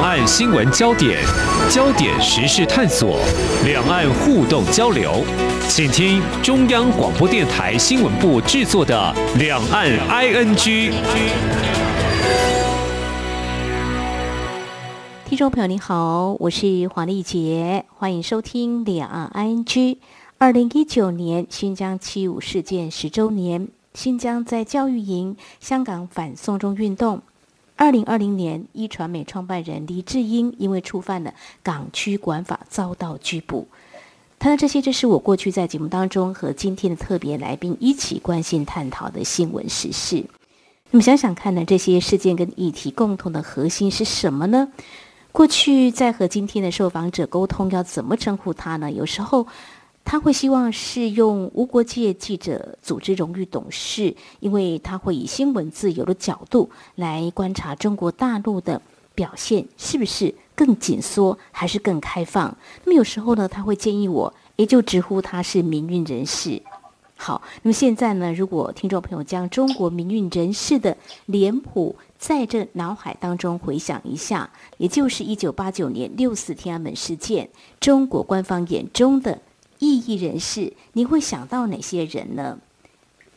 两岸新闻焦点、焦点时事探索、两岸互动交流，请听中央广播电台新闻部制作的《两岸 ING》。听众朋友您好，我是黄丽杰，欢迎收听《两岸 ING》。二零一九年新疆七五事件十周年，新疆在教育营，香港反送中运动。二零二零年，壹传媒创办人黎智英因为触犯了港区国安法遭到拘捕。谈到这些，这是我过去在节目当中和今天的特别来宾一起关心探讨的新闻时事。那么想想看呢，这些事件跟议题共同的核心是什么呢？过去在和今天的受访者沟通，要怎么称呼他呢？有时候。他会希望是用无国界记者组织荣誉董事，因为他会以新闻自由的角度来观察中国大陆的表现是不是更紧缩还是更开放。那么有时候呢，他会建议我，也就直呼他是民运人士。好，那么现在呢，如果听众朋友将中国民运人士的脸谱在这脑海当中回想一下，也就是一九八九年六四天安门事件，中国官方眼中的。异议人士，你会想到哪些人呢？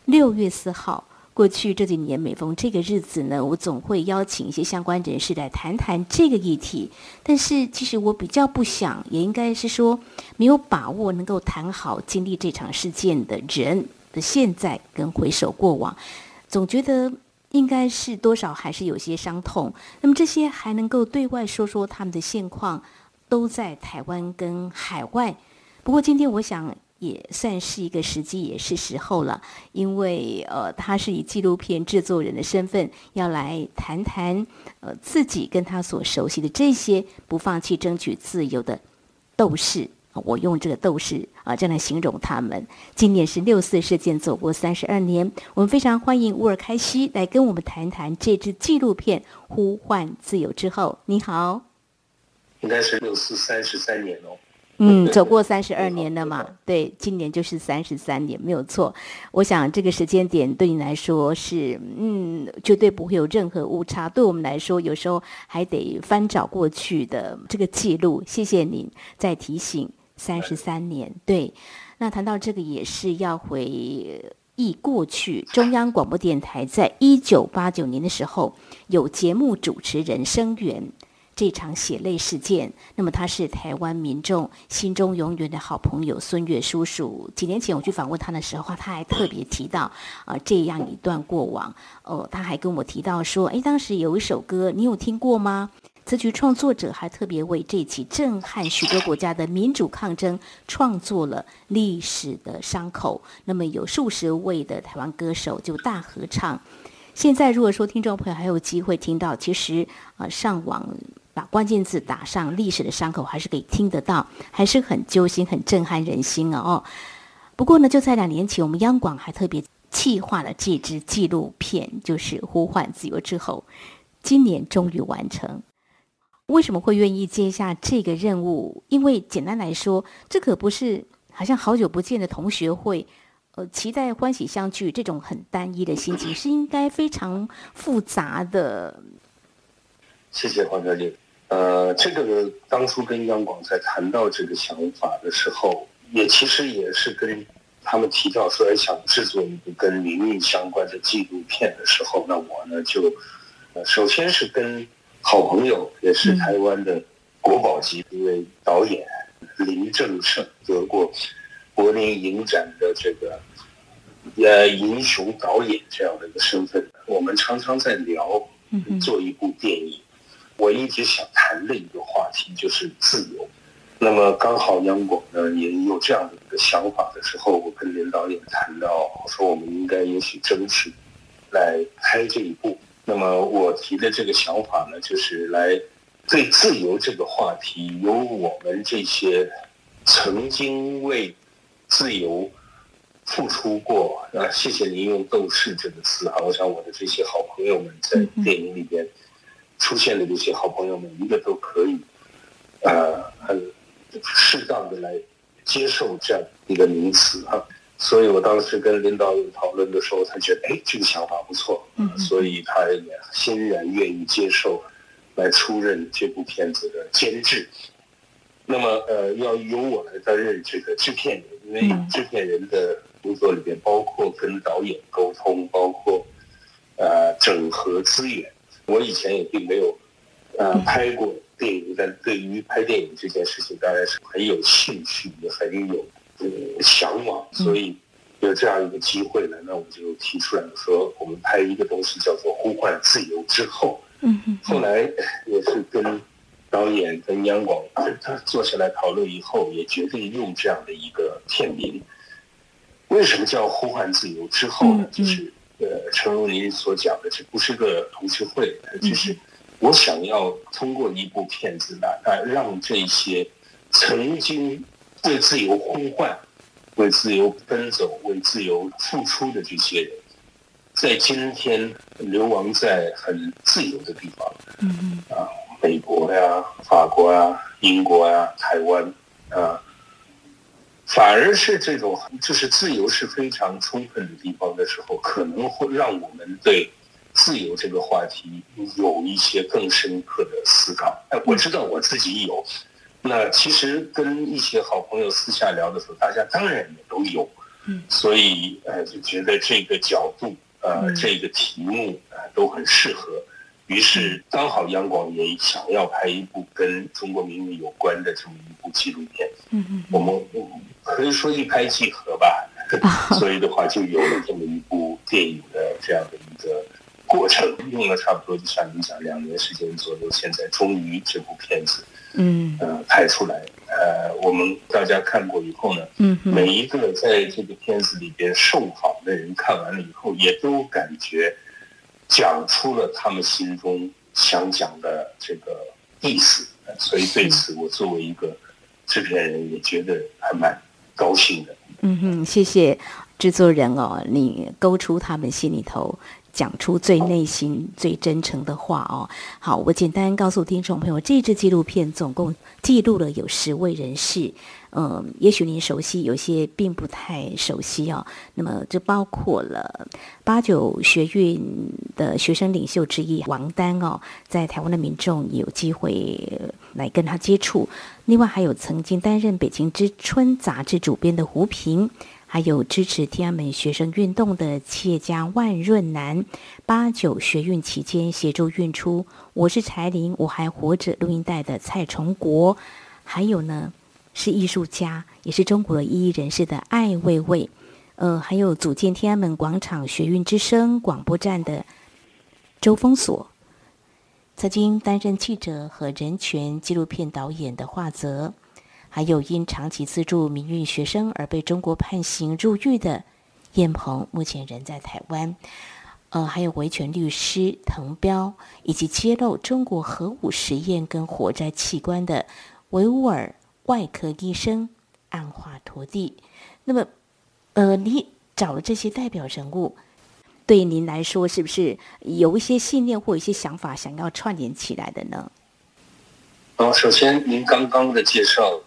六月四号，过去这几年每逢这个日子呢，我总会邀请一些相关人士来谈谈这个议题。但是，其实我比较不想，也应该是说没有把握能够谈好经历这场事件的人的现在跟回首过往，总觉得应该是多少还是有些伤痛。那么这些还能够对外说说他们的现况，都在台湾跟海外。不过今天我想也算是一个时机，也是时候了，因为呃，他是以纪录片制作人的身份要来谈谈呃自己跟他所熟悉的这些不放弃争取自由的斗士，我用这个斗士啊这样来形容他们。今年是六四事件走过三十二年，我们非常欢迎乌尔开西来跟我们谈谈这支纪录片《呼唤自由之后》。你好，应该是六四三十三年哦。嗯，走过三十二年了嘛？对，今年就是三十三年，没有错。我想这个时间点对你来说是，嗯，绝对不会有任何误差。对我们来说，有时候还得翻找过去的这个记录。谢谢您再提醒，三十三年。对，那谈到这个也是要回忆过去。中央广播电台在一九八九年的时候，有节目主持人声援。这场血泪事件，那么他是台湾民众心中永远的好朋友孙越叔叔。几年前我去访问他的时候，他还特别提到啊、这样一段过往。哦、他还跟我提到说，哎，当时有一首歌，你有听过吗？词曲创作者还特别为这起震撼许多国家的民主抗争创作了历史的伤口。那么有数十位的台湾歌手就大合唱。现在如果说听众朋友还有机会听到，其实啊、上网。把关键字打上“历史的伤口”，还是可以听得到，还是很揪心、很震撼人心啊哦。不过呢，就在两年前，我们央广还特别企划了这支纪录片，就是《呼唤自由》之后，今年终于完成。为什么会愿意接下这个任务？因为简单来说，这可不是好像好久不见的同学会，呃，期待欢喜相聚这种很单一的心情，是应该非常复杂的。谢谢黄小姐。呃，这个当初跟央广在谈到这个想法的时候，也其实也是跟他们提到说，想制作一部跟灵异相关的纪录片的时候，那我呢就，呃，首先是跟好朋友，也是台湾的国宝级一位导演林正盛，得过柏林影展的这个呃英雄导演这样的一个身份，我们常常在聊做一部电影。我一直想谈的一个话题就是自由，那么刚好央广呢也有这样的一个想法的时候，我跟林导演谈到我说，我们应该也许争取来拍这一部。那么我提的这个想法呢，就是来对自由这个话题，由我们这些曾经为自由付出过啊，谢谢您用“斗士”这个词啊，我想我的这些好朋友们在电影里边。出现的这些好朋友们，一个都可以，呃，很适当的来接受这样一个名词啊。所以我当时跟领导有讨论的时候，他觉得，哎，这个想法不错，嗯，所以他也欣然愿意接受来出任这部片子的监制。那么呃，要由我来担任这个制片人，因为制片人的工作里边包括跟导演沟通，包括呃整合资源。我以前也并没有呃拍过电影，但对于拍电影这件事情，当然是很有兴趣，也很有呃向往，所以有这样一个机会呢，那我就提出来说，我们拍一个东西叫做《呼唤自由之后》。后来也是跟。导演跟央广他坐下来讨论以后，也决定用这样的一个片名。为什么叫呼唤自由之后呢？就是呃，诚如您所讲的，这不是个同学会，就是我想要通过一部片子呢，啊，让这些曾经为自由呼唤、为自由奔走、为自由付出的这些人，在今天流亡在很自由的地方，嗯嗯啊。美国呀、法国呀、英国呀、台湾啊，反而是这种就是自由是非常充分的地方的时候，可能会让我们对自由这个话题有一些更深刻的思考。哎，我知道我自己有，那其实跟一些好朋友私下聊的时候，大家当然也都有，嗯，所以呃就觉得这个角度呃这个题目啊都很适合。于是刚好央广也想要拍一部跟中国命运有关的这么一部纪录片，嗯嗯，我们可以说一拍即合吧，所以的话就有了这么一部电影的这样的一个过程，用了差不多就像你讲两年时间左右，现在终于这部片子，嗯。呃拍出来，呃我们大家看过以后呢，嗯，每一个在这个片子里边受访的人看完了以后，也都感觉。讲出了他们心中想讲的这个意思，所以对此我作为一个制片人也觉得还蛮高兴的。嗯哼，谢谢制作人哦，你勾出他们心里头。讲出最内心最真诚的话哦。好，我简单告诉听众朋友，这支纪录片总共记录了有十位人士。嗯，也许您熟悉，有些并不太熟悉哦。那么，这包括了八九学运的学生领袖之一王丹哦，在台湾的民众有机会来跟他接触。另外，还有曾经担任《北京之春》杂志主编的胡平。还有支持天安门学生运动的企业家万润南，八九学运期间协助运出《我是柴玲，我还活着》录音带的蔡崇国，还有呢是艺术家，也是中国异议人士的艾未未，呃，还有组建天安门广场学运之声广播站的周峰锁，曾经担任记者和人权纪录片导演的华泽。还有因长期资助民运学生而被中国判刑入狱的燕鹏，目前人在台湾。呃，还有维权律师滕彪，以及揭露中国核武实验跟火灾器官的维吾尔外科医生暗化徒弟。那么，呃，你找了这些代表人物，对您来说是不是有一些信念或一些想法想要串联起来的呢？好，首先您刚刚的介绍。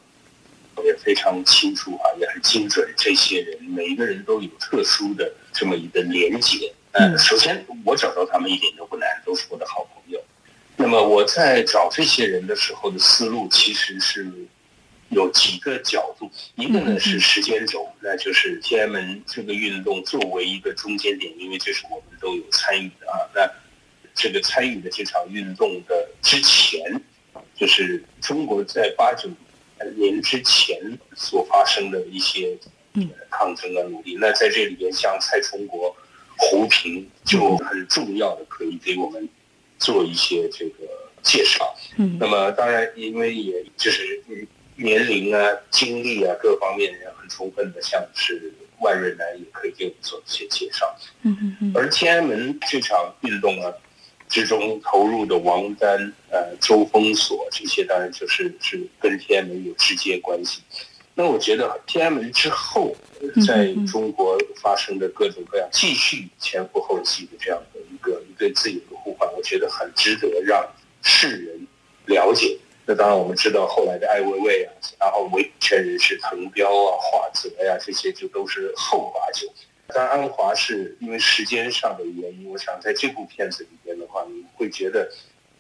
也非常清楚啊，也很精准。这些人每一个人都有特殊的这么一个连接。嗯，首先我找到他们一点都不难，都是我的好朋友。那么我在找这些人的时候的思路其实是有几个角度，一个呢是时间轴，那就是天安门这个运动作为一个中间点，因为这是我们都有参与的啊。那这个参与的这场运动的之前，就是中国在八九。年之前所发生的一些抗争啊、努力，那在这里边，像蔡崇国、胡平就很重要的，可以给我们做一些这个介绍。嗯，那么当然，因为也就是年龄啊、经历啊各方面也很充分的，像是万润南也可以给我们做一些介绍。嗯嗯嗯。而天安门这场运动呢，之中投入的王丹、呃周峰锁这些，当然就是是跟天安门有直接关系。那我觉得天安门之后，在中国发生的各种各样继续前赴后继的这样的一个一个自由的呼唤，我觉得很值得让世人了解。那当然我们知道后来的艾未未啊，然后维权人士滕彪啊、华泽呀这些，就都是后把酒。但安华是因为时间上的原因，我想在这部片子里边的话，你会觉得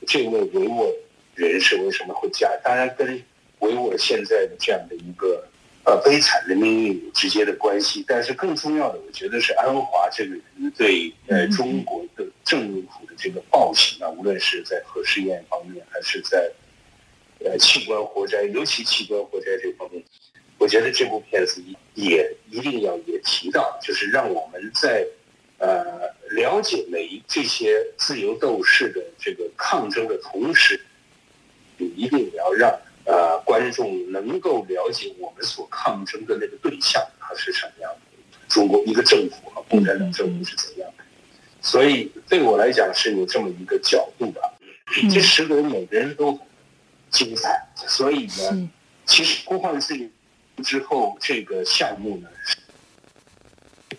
这位维吾尔人士为什么会嫁？当然跟维吾尔现在的这样的一个呃悲惨的命运有直接的关系。但是更重要的，我觉得是安华这个人对呃中国的政府的这个暴行啊，无论是在核试验方面，还是在呃器官活摘，尤其器官活摘这方面，我觉得这部片子也一定要也提到，就是让我们在。呃，了解每一这些自由斗士的这个抗争的同时，你一定要让呃观众能够了解我们所抗争的那个对象它是什么样的，中国一个政府和共产党政府是怎样的。所以对我来讲是有这么一个角度的。这十个人每个人都很精彩，所以呢，其实呼唤自由之后这个项目呢。是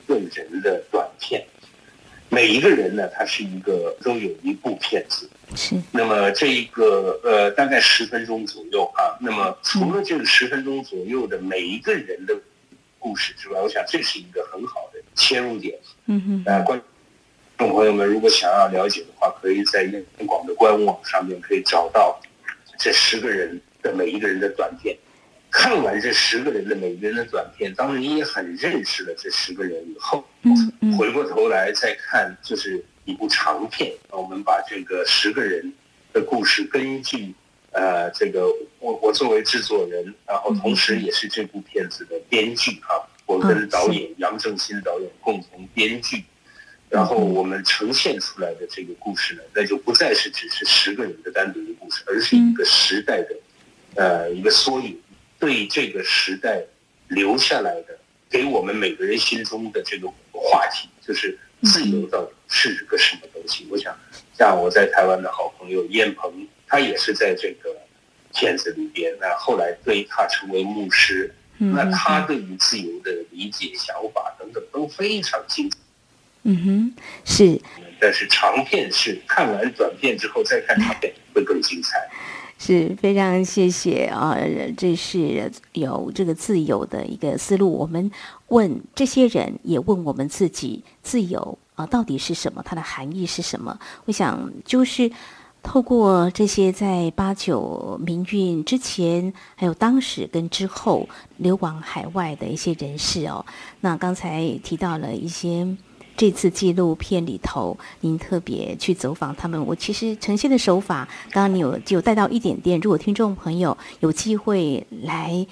个人的短片，每一个人呢，他是一个都有一部片子，是。那么这一个呃，大概十分钟左右啊。那么除了这个十分钟左右的每一个人的故事之外，我想这是一个很好的切入点。嗯哼。呃，观众朋友们如果想要了解的话，可以在央广的官网上面可以找到这十个人的每一个人的短片。看完这十个人的每个人的短片，当你也很认识了这十个人以后，回过头来再看，就是一部长片。我们把这个十个人的故事，根据呃这个我我作为制作人，然后同时也是这部片子的编剧啊，我跟导演杨正新导演共同编剧，然后我们呈现出来的这个故事呢，那就不再是只是十个人的单独的故事，而是一个时代的呃一个缩影。对这个时代留下来的，给我们每个人心中的这个话题，就是自由到底是个什么东西？我想，像我在台湾的好朋友燕鹏，他也是在这个片子里边。那后来对他成为牧师，那他对于自由的理解、想法等等都非常清楚。嗯哼，是。但是长片是看完短片之后再看长片会更精彩。是非常谢谢啊，这是有这个自由的一个思路。我们问这些人，也问我们自己：自由啊，到底是什么？它的含义是什么？我想就是透过这些在八九民运之前，还有当时跟之后流亡海外的一些人士哦。那刚才提到了一些。这次纪录片里头，您特别去走访他们。我其实呈现的手法，刚刚你有就有带到一点点。如果听众朋友有机会来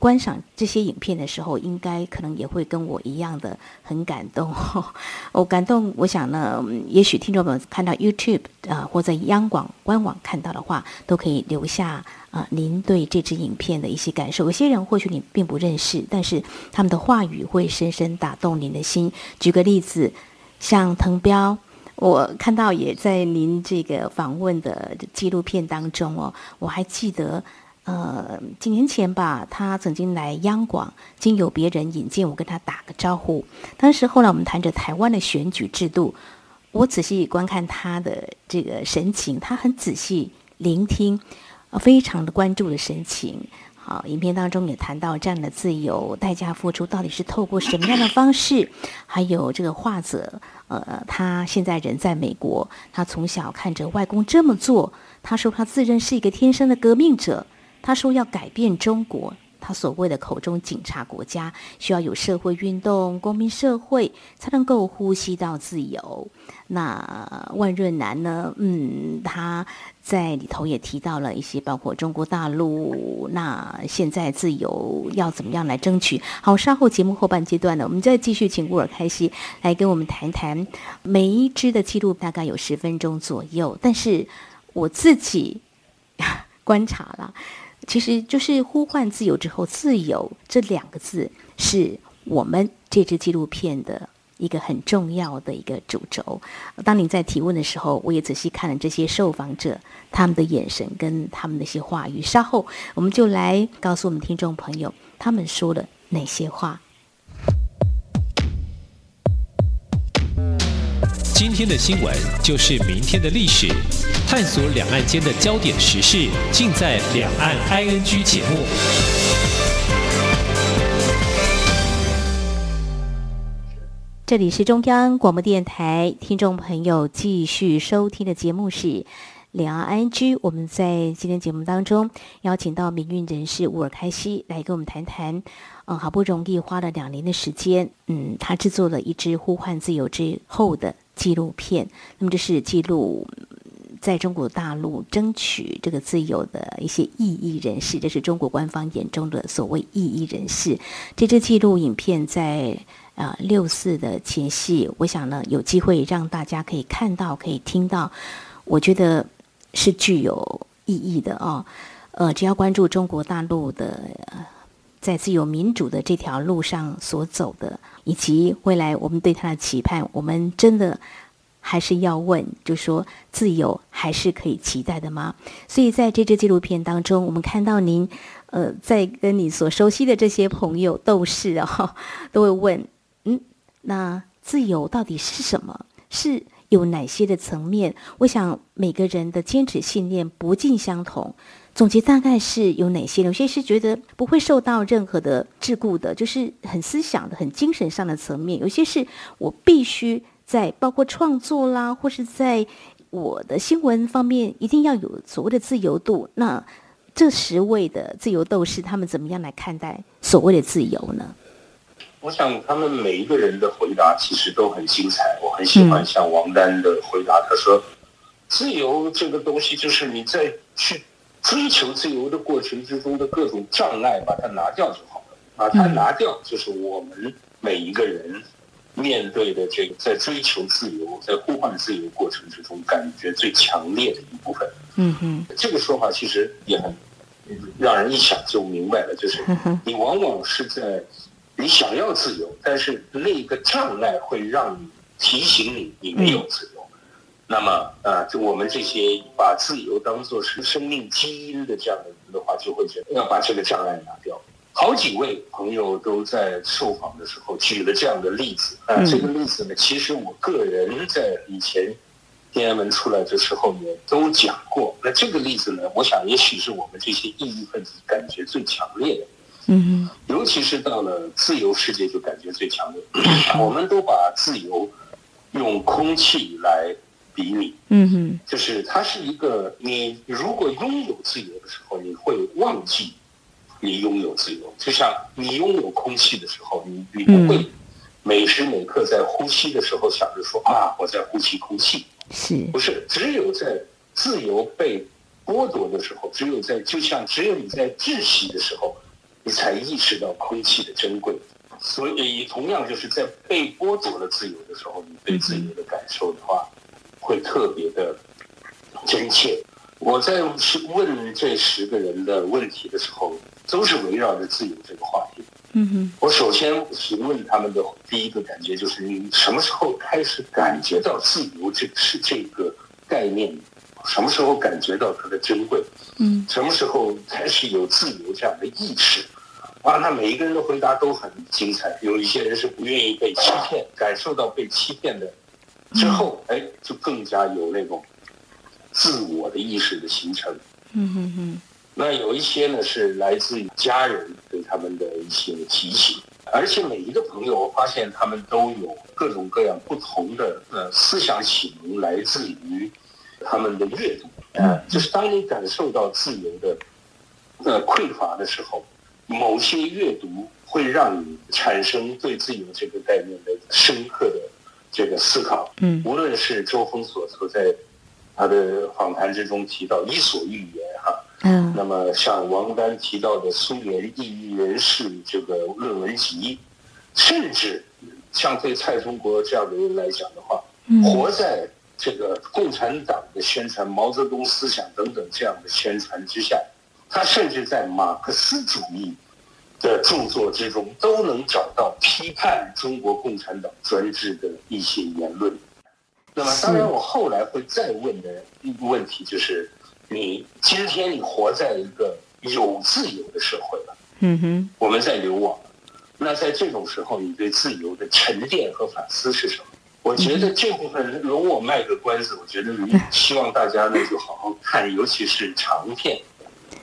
观赏这些影片的时候，应该可能也会跟我一样的很感动。我感动，我想呢，也许听众朋友看到 YouTube 啊、或在央广官网看到的话，都可以留下啊、您对这支影片的一些感受。有些人或许你并不认识，但是他们的话语会深深打动您的心。举个例子，像滕彪，我看到也在您这个访问的纪录片当中哦，我还记得。呃，几年前吧，他曾经来央广，经由别人引荐，我跟他打个招呼。当时后来我们谈着台湾的选举制度，我仔细观看他的这个神情，他很仔细聆听，啊非常的关注的神情。好，影片当中也谈到这样的自由代价付出到底是透过什么样的方式？还有这个画者，呃，他现在人在美国，他从小看着外公这么做，他说他自认是一个天生的革命者。他说要改变中国，他所谓的口中警察国家，需要有社会运动、公民社会，才能够呼吸到自由。那万润南呢？嗯，他在里头也提到了一些，包括中国大陆。那现在自由要怎么样来争取？好，稍后节目后半阶段呢，我们再继续请乌尔开西来跟我们谈谈。每一支的记录大概有十分钟左右，但是我自己 观察了。其实就是呼唤自由之后，自由这两个字是我们这支纪录片的一个很重要的一个主轴。当你在提问的时候，我也仔细看了这些受访者他们的眼神跟他们的一些话语。稍后我们就来告诉我们听众朋友，他们说了哪些话。今天的新闻就是明天的历史，探索两岸间的焦点时事，尽在《两岸 ING》节目。这里是中央广播电台，听众朋友继续收听的节目是《两岸 ING，我们在今天节目当中邀请到民运人士乌尔开西来跟我们谈谈。嗯，好不容易花了两年的时间，嗯，他制作了一支呼唤自由之后的纪录片。那么，这是记录在中国大陆争取这个自由的一些异议人士，这是中国官方眼中的所谓异议人士。这支纪录影片在啊六四的前夕，我想呢，有机会让大家可以看到，可以听到。我觉得是具有意义的哦，呃，只要关注中国大陆的在自由民主的这条路上所走的，以及未来我们对他的期盼，我们真的还是要问，就说自由还是可以期待的吗？所以在这支纪录片当中，我们看到您呃，在跟你所熟悉的这些朋友斗士哦，都会问，嗯，那自由到底是什么？是？有哪些的层面？我想每个人的坚持信念不尽相同。总结大概是有哪些？有些是觉得不会受到任何的桎梏的，就是很思想的、很精神上的层面。有些是我必须在包括创作啦，或是在我的新闻方面，一定要有所谓的自由度。那这十位的自由斗士，他们怎么样来看待所谓的自由呢？我想他们每一个人的回答其实都很精彩，我很喜欢像王丹的回答。他说：“自由这个东西，就是你在去追求自由的过程之中的各种障碍，把它拿掉就好了。把它拿掉，就是我们每一个人面对的这个在追求自由、在呼唤自由过程之中感觉最强烈的一部分。”嗯嗯，这个说法其实也很让人一想就明白了，就是你往往是在。你想要自由，但是那个障碍会让你提醒你你没有自由。那么啊，就我们这些把自由当做是生命基因的这样的人的话，就会觉得要把这个障碍拿掉。好几位朋友都在受访的时候举了这样的例子啊，这个例子呢，其实我个人在以前天安门出来的时候也都讲过。那这个例子呢，我想也许是我们这些异议分子感觉最强烈的。嗯，尤其是到了自由世界，就感觉最强烈。我们都把自由用空气来比拟。嗯哼，就是它是一个，你如果拥有自由的时候，你会忘记你拥有自由。就像你拥有空气的时候，你你不会每时每刻在呼吸的时候想着说啊，我在呼吸空气。是，不是？只有在自由被剥夺的时候，只有在就像只有你在窒息的时候。你才意识到空气的珍贵，所以同样就是在被剥夺了自由的时候，你对自由的感受的话，会特别的真切。我在问这十个人的问题的时候，都是围绕着自由这个话题。嗯哼，我首先询问他们的第一个感觉就是：你什么时候开始感觉到自由这是这个概念？什么时候感觉到它的珍贵？嗯，什么时候开始有自由这样的意识？啊，那每一个人的回答都很精彩。有一些人是不愿意被欺骗，感受到被欺骗的之后，哎，就更加有那种自我的意识的形成。嗯哼哼。那有一些呢是来自于家人对他们的一些提醒，而且每一个朋友，我发现他们都有各种各样不同的呃思想启蒙，来自于。他们的阅读，呃，就是当你感受到自由的呃匮乏的时候，某些阅读会让你产生对自由这个概念的深刻的这个思考。嗯，无论是周峰所所在他的访谈之中提到《伊索寓言》哈，嗯，那么像王丹提到的苏联异域人士这个论文集，甚至像对蔡中国这样的人来讲的话，活在。这个共产党的宣传、毛泽东思想等等这样的宣传之下，他甚至在马克思主义的著作之中都能找到批判中国共产党专制的一些言论。那么，当然，我后来会再问的一个问题就是：你今天你活在一个有自由的社会了，嗯哼，我们在流亡，那在这种时候，你对自由的沉淀和反思是什么？我觉得这部分容我卖个关子，我觉得 希望大家呢就好好看，尤其是长片。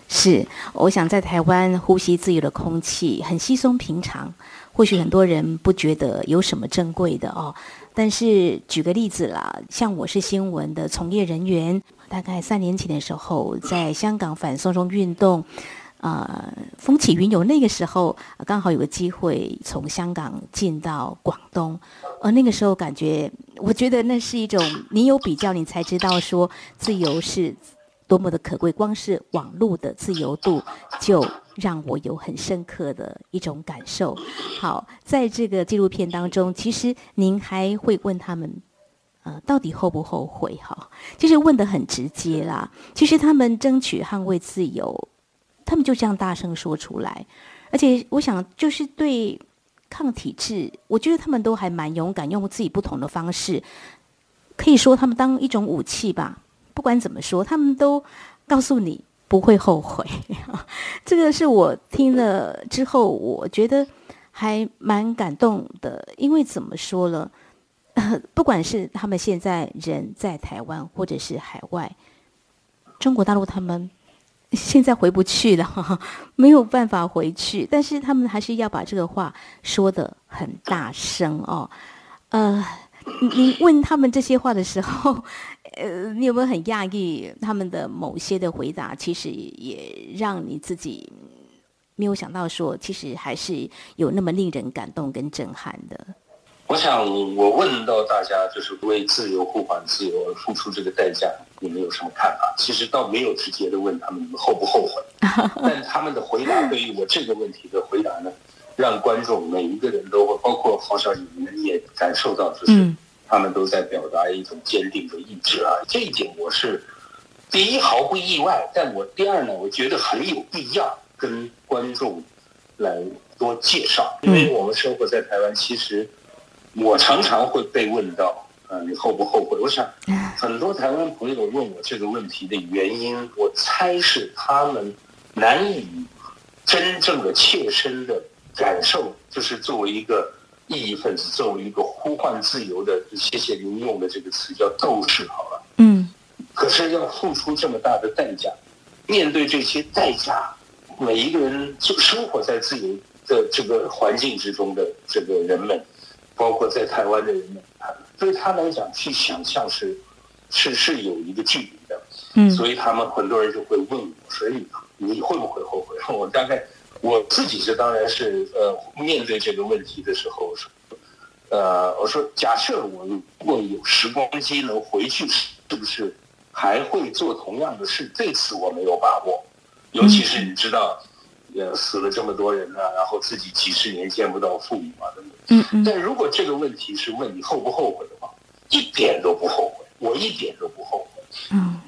是，我想在台湾呼吸自由的空气很稀松平常，或许很多人不觉得有什么珍贵的哦。但是举个例子啦，像我是新闻的从业人员，大概三年前的时候，在香港反送中运动，呃，风起云涌那个时候，刚好有个机会从香港进到广东，而那个时候感觉，我觉得那是一种你有比较，你才知道说自由是多么的可贵。光是网络的自由度，就让我有很深刻的一种感受。好，在这个纪录片当中，其实您还会问他们，呃，到底后不后悔？哈，其实问得很直接啦。其实他们争取捍卫自由。他们就这样大声说出来，而且我想，就是对抗体制，我觉得他们都还蛮勇敢，用自己不同的方式，可以说他们当一种武器吧。不管怎么说，他们都告诉你不会后悔。这个是我听了之后，我觉得还蛮感动的，因为怎么说了，不管是他们现在人在台湾，或者是海外，中国大陆他们。现在回不去了，没有办法回去。但是他们还是要把这个话说得很大声哦。呃，你问他们这些话的时候，呃，你有没有很讶异他们的某些的回答？其实也让你自己没有想到说，其实还是有那么令人感动跟震撼的。我想，我问到大家，就是为自由呼唤自由而付出这个代价，你们有什么看法？其实倒没有直接的问他们，你们后不后悔？但他们的回答对于我这个问题的回答呢，让观众每一个人都会，包括黄小姐你们也感受到，就是他们都在表达一种坚定的意志啊。这一点我是第一毫不意外，但我第二呢，我觉得很有必要跟观众来多介绍，因为我们生活在台湾，其实。我常常会被问到，呃，你后不后悔？我想，很多台湾朋友问我这个问题的原因，我猜是他们难以真正的切身的感受，就是作为一个异议分子，作为一个呼唤自由的，谢谢您用的这个词叫斗士，好了，嗯，可是要付出这么大的代价，面对这些代价，每一个人就生活在自由的这个环境之中的这个人们。包括在台湾的人们，对他来讲，去想象是，是是有一个距离的，嗯，所以他们很多人就会问我，所以你会不会后悔？我大概我自己是当然是，呃，面对这个问题的时候，说，呃，我说假设我如果有时光机能回去，是不是还会做同样的事？这次我没有把握，尤其是你知道。呃，死了这么多人呢，然后自己几十年见不到父母啊，等等。嗯嗯。但如果这个问题是问你后不后悔的话，一点都不后悔，我一点都不后悔。嗯。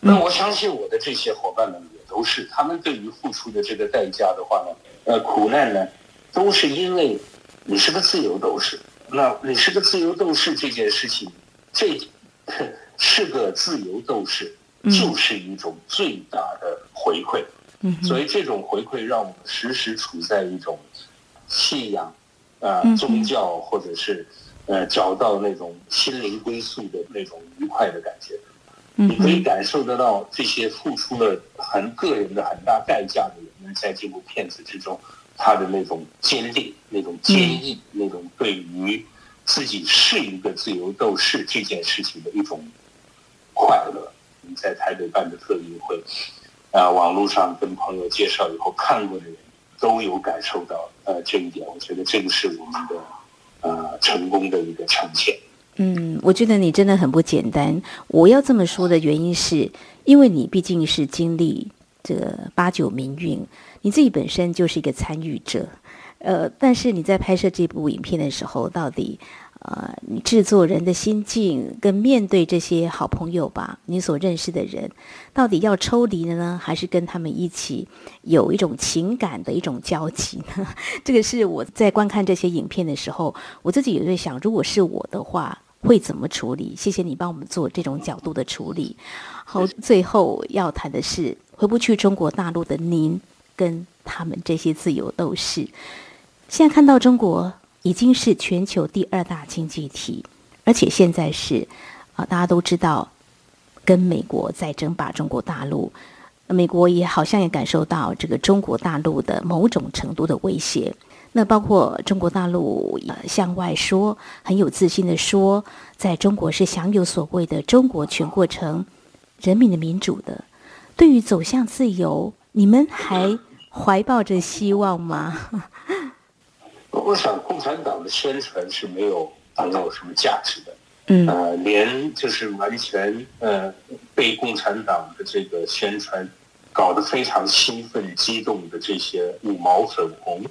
那我相信我的这些伙伴们也都是，他们对于付出的这个代价的话呢，呃，苦难呢，都是因为你是个自由斗士。那你是个自由斗士这件事情，这是个自由斗士，就是一种最大的回馈。所以这种回馈让我们时时处在一种信仰啊、呃、宗教或者是呃找到那种心灵归宿的那种愉快的感觉。你可以感受得到这些付出了很个人的很大代价的人们，在这部片子之中，他的那种坚定、那种坚毅、那种对于自己是一个自由斗士这件事情的一种快乐。你在台北办的特映会。啊，网络上跟朋友介绍以后看过的人都有感受到，呃，这一点，我觉得这个是我们的呃成功的一个呈现。嗯，我觉得你真的很不简单。我要这么说的原因是，因为你毕竟是经历这个八九民运，你自己本身就是一个参与者。呃，但是你在拍摄这部影片的时候，到底？呃，你制作人的心境跟面对这些好朋友吧，你所认识的人，到底要抽离的呢，还是跟他们一起有一种情感的一种交集呢？这个是我在观看这些影片的时候，我自己也在想，如果是我的话，会怎么处理？谢谢你帮我们做这种角度的处理。好，最后要谈的是回不去中国大陆的您跟他们这些自由斗士，现在看到中国。已经是全球第二大经济体，而且现在是啊，大家都知道跟美国在争霸中国大陆，美国也好像也感受到这个中国大陆的某种程度的威胁。那包括中国大陆向外说很有自信的说，在中国是享有所谓的中国全过程人民的民主的。对于走向自由，你们还怀抱着希望吗？我想，共产党的宣传是没有没有什么价值的。嗯，呃，连就是完全呃被共产党的这个宣传搞得非常兴奋激动的这些五毛粉红，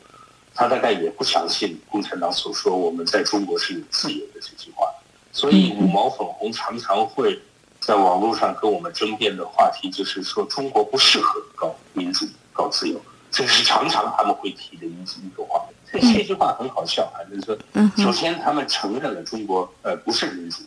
他大概也不相信共产党所说我们在中国是有自由的这句话。所以五毛粉红常常会。在网络上跟我们争辩的话题，就是说中国不适合搞民主、搞自由，这是常常他们会提的一一个话。这这句话很好笑啊，就是说，首先他们承认了中国呃不是民主，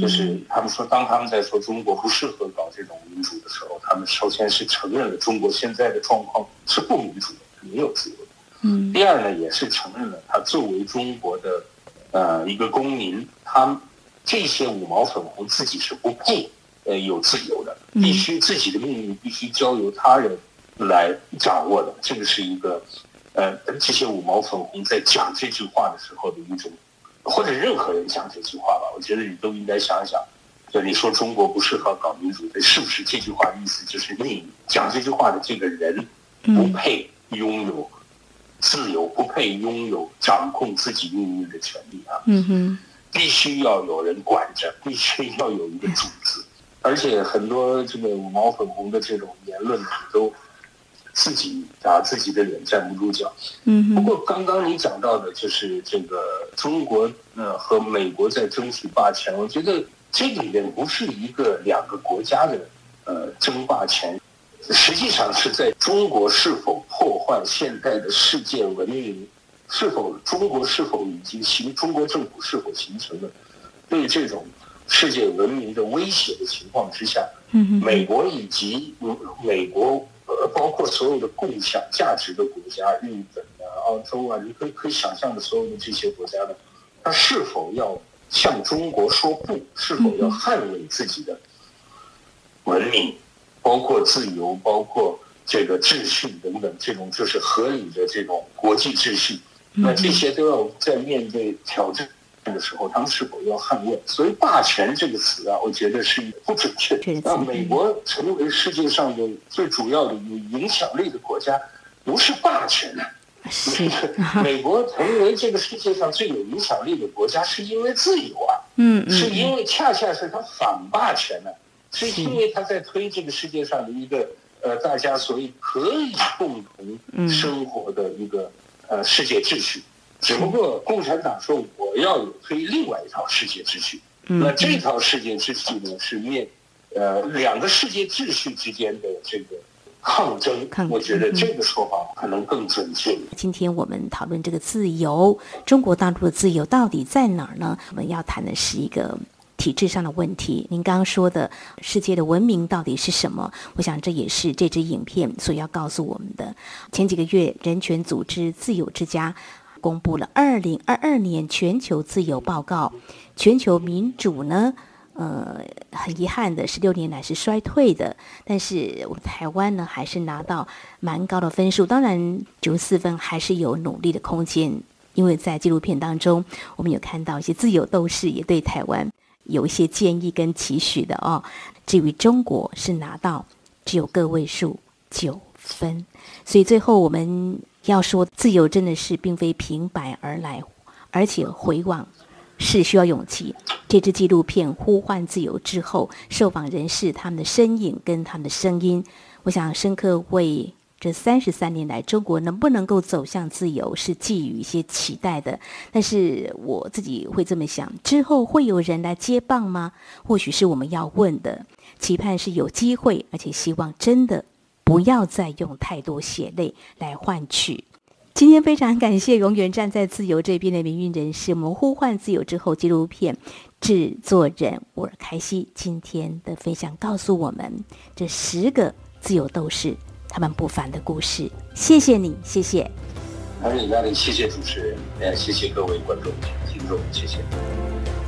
就是他们说当他们在说中国不适合搞这种民主的时候，他们首先是承认了中国现在的状况是不民主的，没有自由的。嗯。第二呢，也是承认了他作为中国的呃一个公民，他。这些五毛粉红自己是不配，呃，有自由的，必须自己的命运必须交由他人来掌握的。这个是一个，呃，这些五毛粉红在讲这句话的时候的一种，或者任何人讲这句话吧，我觉得你都应该想一想，就你说中国不适合搞民主，是不是这句话的意思就是你讲这句话的这个人不配拥有自由，不配拥有掌控自己命运的权利啊？嗯哼。必须要有人管着，必须要有一个组织，而且很多这个五毛粉红的这种言论都自己打自己的脸站不住脚。嗯，不过刚刚你讲到的就是这个中国呃和美国在争取霸权，我觉得这里面不是一个两个国家的呃争霸权，实际上是在中国是否破坏现代的世界文明。是否中国是否已经形？中国政府是否形成了对这种世界文明的威胁的情况之下，美国以及美国呃，包括所有的共享价值的国家，日本啊、澳洲啊，你可以可以想象的所有的这些国家呢，它是否要向中国说不？是否要捍卫自己的文明，包括自由，包括这个秩序等等，这种就是合理的这种国际秩序。那这些都要在面对挑战的时候，他们是否要捍卫？所以“霸权”这个词啊，我觉得是不准确。那美国成为世界上的最主要的有影响力的国家，不是霸权啊。是美国成为这个世界上最有影响力的国家，是因为自由啊。嗯，是因为恰恰是他反霸权呢，是因为他在推这个世界上的一个呃，大家所以可以共同生活的一个。呃，世界秩序，只不过共产党说我要有推另外一套世界秩序，那这套世界秩序呢是面，呃，两个世界秩序之间的这个抗争。我觉得这个说法可能更准确。今天我们讨论这个自由，中国大陆的自由到底在哪儿呢？我们要谈的是一个。体制上的问题，您刚刚说的世界的文明到底是什么？我想这也是这支影片所要告诉我们的。前几个月，人权组织自由之家公布了二零二二年全球自由报告，全球民主呢，呃，很遗憾的，十六年来是衰退的。但是我们台湾呢，还是拿到蛮高的分数。当然，九十四分还是有努力的空间，因为在纪录片当中，我们有看到一些自由斗士也对台湾。有一些建议跟期许的哦。至于中国是拿到只有个位数九分，所以最后我们要说，自由真的是并非平白而来，而且回望是需要勇气。这支纪录片呼唤自由之后，受访人士他们的身影跟他们的声音，我想深刻为。这三十三年来，中国能不能够走向自由，是寄予一些期待的。但是我自己会这么想：之后会有人来接棒吗？或许是我们要问的。期盼是有机会，而且希望真的不要再用太多血泪来换取。今天非常感谢永远站在自由这边的民运人士，我们呼唤自由之后纪录片制作人沃尔开西今天的分享，告诉我们这十个自由斗士。他们不凡的故事，谢谢你，谢谢。哪里哪里，谢谢主持人，也谢谢各位观众、听众，谢谢。